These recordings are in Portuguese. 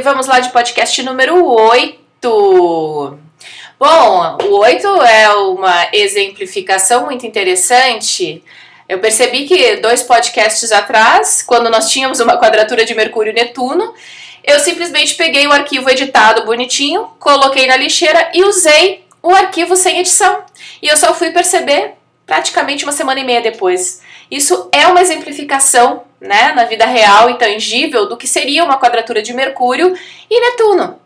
vamos lá de podcast número 8. Bom, o 8 é uma exemplificação muito interessante. Eu percebi que dois podcasts atrás, quando nós tínhamos uma quadratura de Mercúrio e Netuno, eu simplesmente peguei o arquivo editado bonitinho, coloquei na lixeira e usei o arquivo sem edição. E eu só fui perceber praticamente uma semana e meia depois. Isso é uma exemplificação, né, na vida real e tangível do que seria uma quadratura de Mercúrio e Netuno.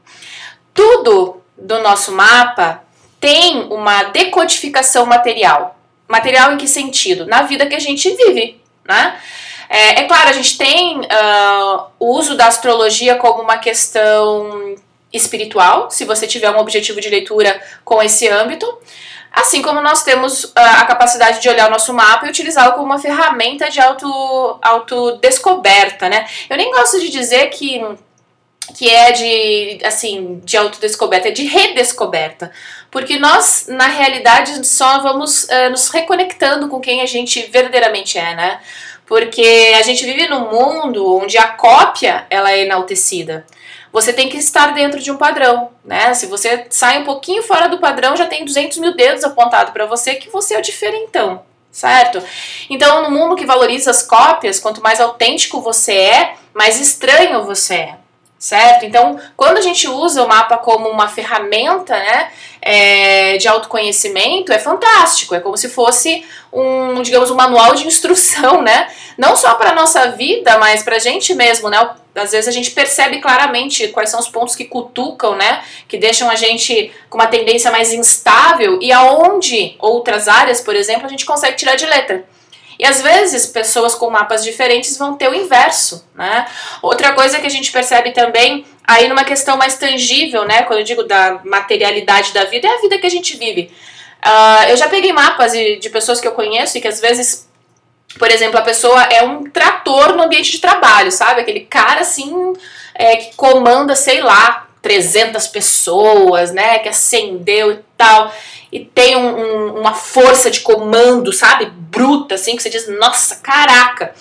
Tudo do nosso mapa tem uma decodificação material. Material em que sentido? Na vida que a gente vive, né? É, é claro, a gente tem uh, o uso da astrologia como uma questão espiritual, se você tiver um objetivo de leitura com esse âmbito, assim como nós temos uh, a capacidade de olhar o nosso mapa e utilizá-lo como uma ferramenta de auto, autodescoberta, né? Eu nem gosto de dizer que que é de, assim, de autodescoberta, é de redescoberta. Porque nós, na realidade, só vamos uh, nos reconectando com quem a gente verdadeiramente é, né? Porque a gente vive num mundo onde a cópia, ela é enaltecida. Você tem que estar dentro de um padrão, né? Se você sai um pouquinho fora do padrão, já tem 200 mil dedos apontados para você que você é o diferentão, certo? Então, no mundo que valoriza as cópias, quanto mais autêntico você é, mais estranho você é certo? Então, quando a gente usa o mapa como uma ferramenta, né, é, de autoconhecimento, é fantástico. É como se fosse um, digamos, um manual de instrução, né? Não só para nossa vida, mas para a gente mesmo, né? Às vezes a gente percebe claramente quais são os pontos que cutucam, né? Que deixam a gente com uma tendência mais instável e aonde outras áreas, por exemplo, a gente consegue tirar de letra. E às vezes pessoas com mapas diferentes vão ter o inverso, né? Outra coisa que a gente percebe também, aí numa questão mais tangível, né? Quando eu digo da materialidade da vida, é a vida que a gente vive. Uh, eu já peguei mapas de, de pessoas que eu conheço e que às vezes por exemplo, a pessoa é um trator no ambiente de trabalho, sabe? Aquele cara assim é, que comanda, sei lá, 300 pessoas, né? Que acendeu e tal e tem um, um, uma força de comando, sabe? Bruta, assim, que você diz, nossa, caraca.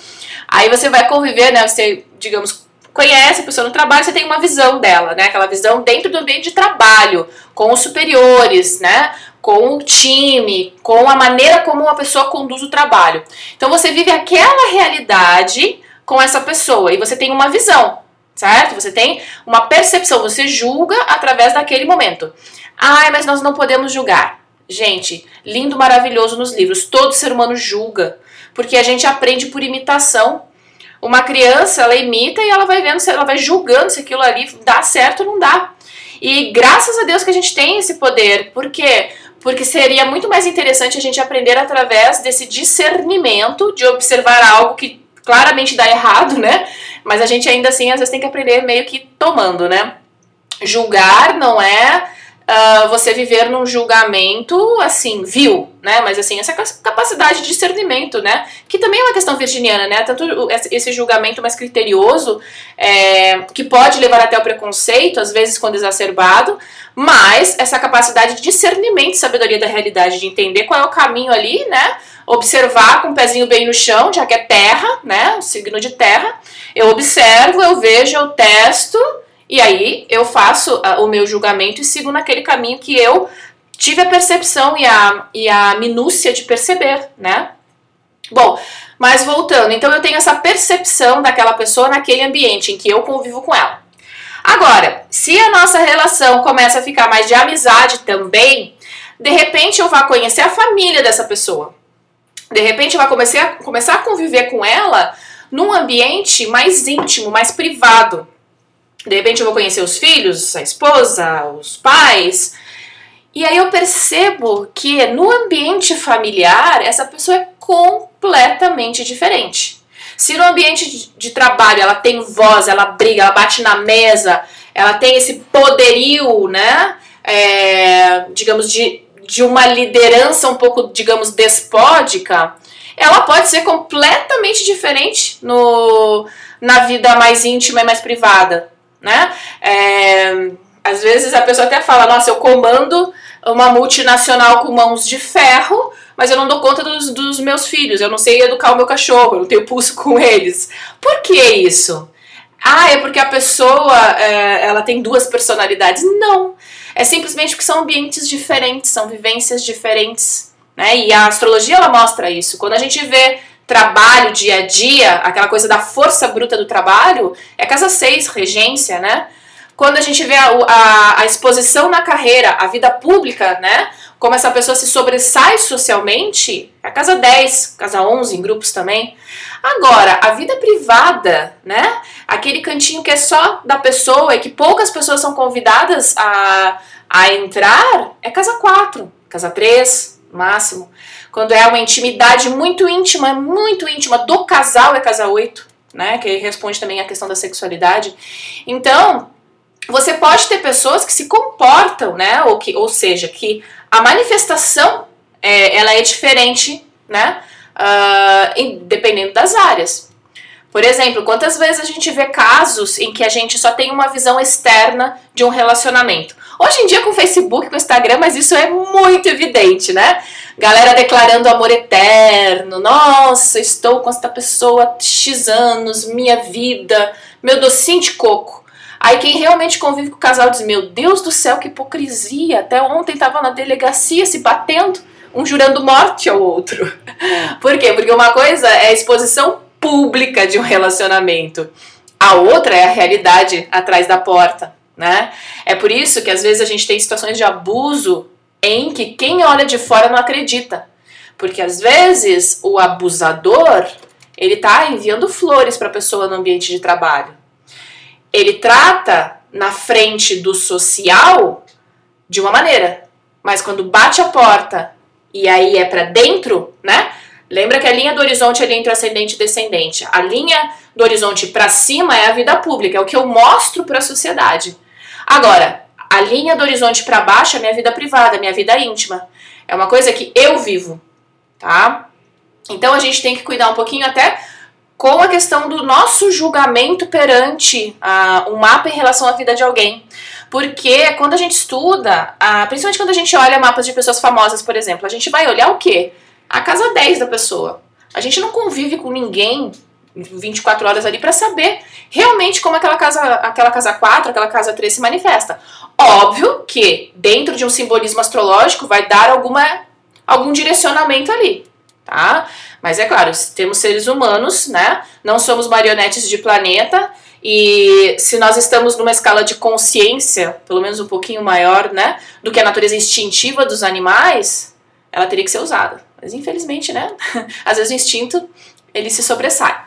Aí você vai conviver, né? Você, digamos, conhece a pessoa no trabalho, você tem uma visão dela, né? Aquela visão dentro do ambiente de trabalho, com os superiores, né? Com o time, com a maneira como uma pessoa conduz o trabalho. Então você vive aquela realidade com essa pessoa e você tem uma visão, certo? Você tem uma percepção, você julga através daquele momento. Ai, mas nós não podemos julgar. Gente, lindo, maravilhoso nos livros. Todo ser humano julga, porque a gente aprende por imitação. Uma criança, ela imita e ela vai vendo, ela vai julgando se aquilo ali dá certo ou não dá. E graças a Deus que a gente tem esse poder. Por quê? Porque seria muito mais interessante a gente aprender através desse discernimento de observar algo que claramente dá errado, né? Mas a gente ainda assim às vezes tem que aprender meio que tomando, né? Julgar não é uh, você viver num julgamento, assim, vil, né? Mas, assim, essa capacidade de discernimento, né? Que também é uma questão virginiana, né? Tanto esse julgamento mais criterioso, é, que pode levar até o preconceito, às vezes quando exacerbado, mas essa capacidade de discernimento sabedoria da realidade, de entender qual é o caminho ali, né? Observar com o pezinho bem no chão, já que é terra, né? O signo de terra. Eu observo, eu vejo, eu testo e aí eu faço uh, o meu julgamento e sigo naquele caminho que eu tive a percepção e a, e a minúcia de perceber, né? Bom, mas voltando, então eu tenho essa percepção daquela pessoa naquele ambiente em que eu convivo com ela. Agora, se a nossa relação começa a ficar mais de amizade também, de repente eu vou conhecer a família dessa pessoa. De repente eu vou começar começar a conviver com ela num ambiente mais íntimo, mais privado. De repente eu vou conhecer os filhos, a esposa, os pais. E aí eu percebo que no ambiente familiar essa pessoa é completamente diferente. Se no ambiente de, trabalho ela tem voz, ela briga, ela bate na mesa, ela tem esse poderio, né? É, digamos, de, de uma liderança um pouco, digamos, despódica, ela pode ser completamente diferente no, na vida mais íntima e mais privada né? É, às vezes a pessoa até fala, nossa, eu comando uma multinacional com mãos de ferro, mas eu não dou conta dos, dos meus filhos, eu não sei educar o meu cachorro, eu não tenho pulso com eles. Por que isso? Ah, é porque a pessoa é, ela tem duas personalidades. Não. É simplesmente porque são ambientes diferentes, são vivências diferentes. Né? E a astrologia ela mostra isso. Quando a gente vê trabalho dia a dia, aquela coisa da força bruta do trabalho, é casa 6, regência, né? Quando a gente vê a, a, a, exposição na carreira, a vida pública, né? Como essa pessoa se sobressai socialmente, é a casa 10, casa 11, em grupos também. Agora, a vida privada, né? Aquele cantinho que é só da pessoa e que poucas pessoas são convidadas a, a entrar, é casa 4, casa 3, máximo. Quando é uma intimidade muito íntima, muito íntima do casal, é casa 8, né? Que responde também à questão da sexualidade. Então, você pode ter pessoas que se comportam, né? Ou, que, ou seja, que a manifestação é, ela é diferente, né? Uh, dependendo das áreas. Por exemplo, quantas vezes a gente vê casos em que a gente só tem uma visão externa de um relacionamento? Hoje em dia com Facebook, com Instagram, mas isso é muito evidente, né? Galera declarando amor eterno. Nossa, estou com esta pessoa X anos, minha vida, meu docinho de coco. Aí quem realmente convive com o casal diz: Meu Deus do céu, que hipocrisia! Até ontem estava na delegacia se batendo, um jurando morte ao outro. Por quê? Porque uma coisa é a exposição pública de um relacionamento, a outra é a realidade atrás da porta. Né? É por isso que às vezes a gente tem situações de abuso em que quem olha de fora não acredita. Porque às vezes o abusador, ele tá enviando flores para a pessoa no ambiente de trabalho ele trata na frente do social de uma maneira, mas quando bate a porta e aí é para dentro, né? Lembra que a linha do horizonte é entre ascendente e descendente. A linha do horizonte para cima é a vida pública, é o que eu mostro para a sociedade. Agora, a linha do horizonte para baixo é minha vida privada, minha vida íntima. É uma coisa que eu vivo, tá? Então a gente tem que cuidar um pouquinho até com a questão do nosso julgamento perante uh, um mapa em relação à vida de alguém. Porque quando a gente estuda, uh, principalmente quando a gente olha mapas de pessoas famosas, por exemplo, a gente vai olhar o quê? A casa 10 da pessoa. A gente não convive com ninguém 24 horas ali para saber realmente como aquela casa, aquela casa 4, aquela casa 3 se manifesta. Óbvio que dentro de um simbolismo astrológico vai dar alguma, algum direcionamento ali, tá? Mas é claro, temos seres humanos, né? Não somos marionetes de planeta. E se nós estamos numa escala de consciência, pelo menos um pouquinho maior, né, do que a natureza instintiva dos animais, ela teria que ser usada. Mas infelizmente, né, às vezes o instinto ele se sobressai.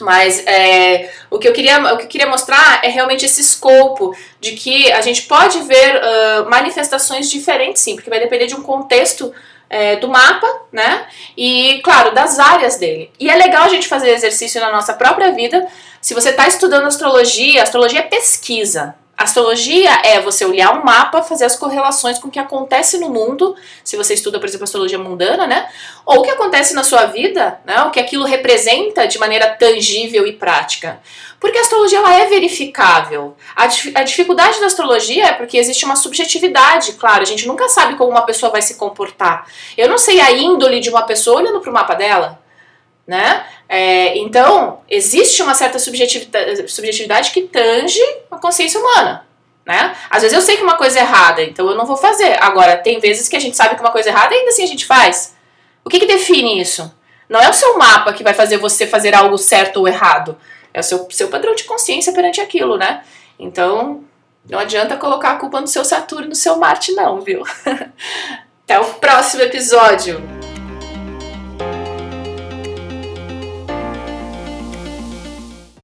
Mas é, o, que eu queria, o que eu queria mostrar é realmente esse escopo de que a gente pode ver uh, manifestações diferentes, sim, porque vai depender de um contexto é, do mapa, né? E, claro, das áreas dele. E é legal a gente fazer exercício na nossa própria vida. Se você está estudando astrologia, astrologia é pesquisa. Astrologia é você olhar um mapa, fazer as correlações com o que acontece no mundo, se você estuda, por exemplo, astrologia mundana, né? Ou o que acontece na sua vida, né? O que aquilo representa de maneira tangível e prática. Porque a astrologia ela é verificável. A, a dificuldade da astrologia é porque existe uma subjetividade, claro, a gente nunca sabe como uma pessoa vai se comportar. Eu não sei a índole de uma pessoa olhando para o mapa dela né? É, então, existe uma certa subjetividade, subjetividade que tange a consciência humana, né? Às vezes eu sei que uma coisa é errada, então eu não vou fazer. Agora, tem vezes que a gente sabe que uma coisa é errada e ainda assim a gente faz. O que, que define isso? Não é o seu mapa que vai fazer você fazer algo certo ou errado. É o seu, seu padrão de consciência perante aquilo, né? Então, não adianta colocar a culpa no seu Saturno no seu Marte, não, viu? Até o próximo episódio!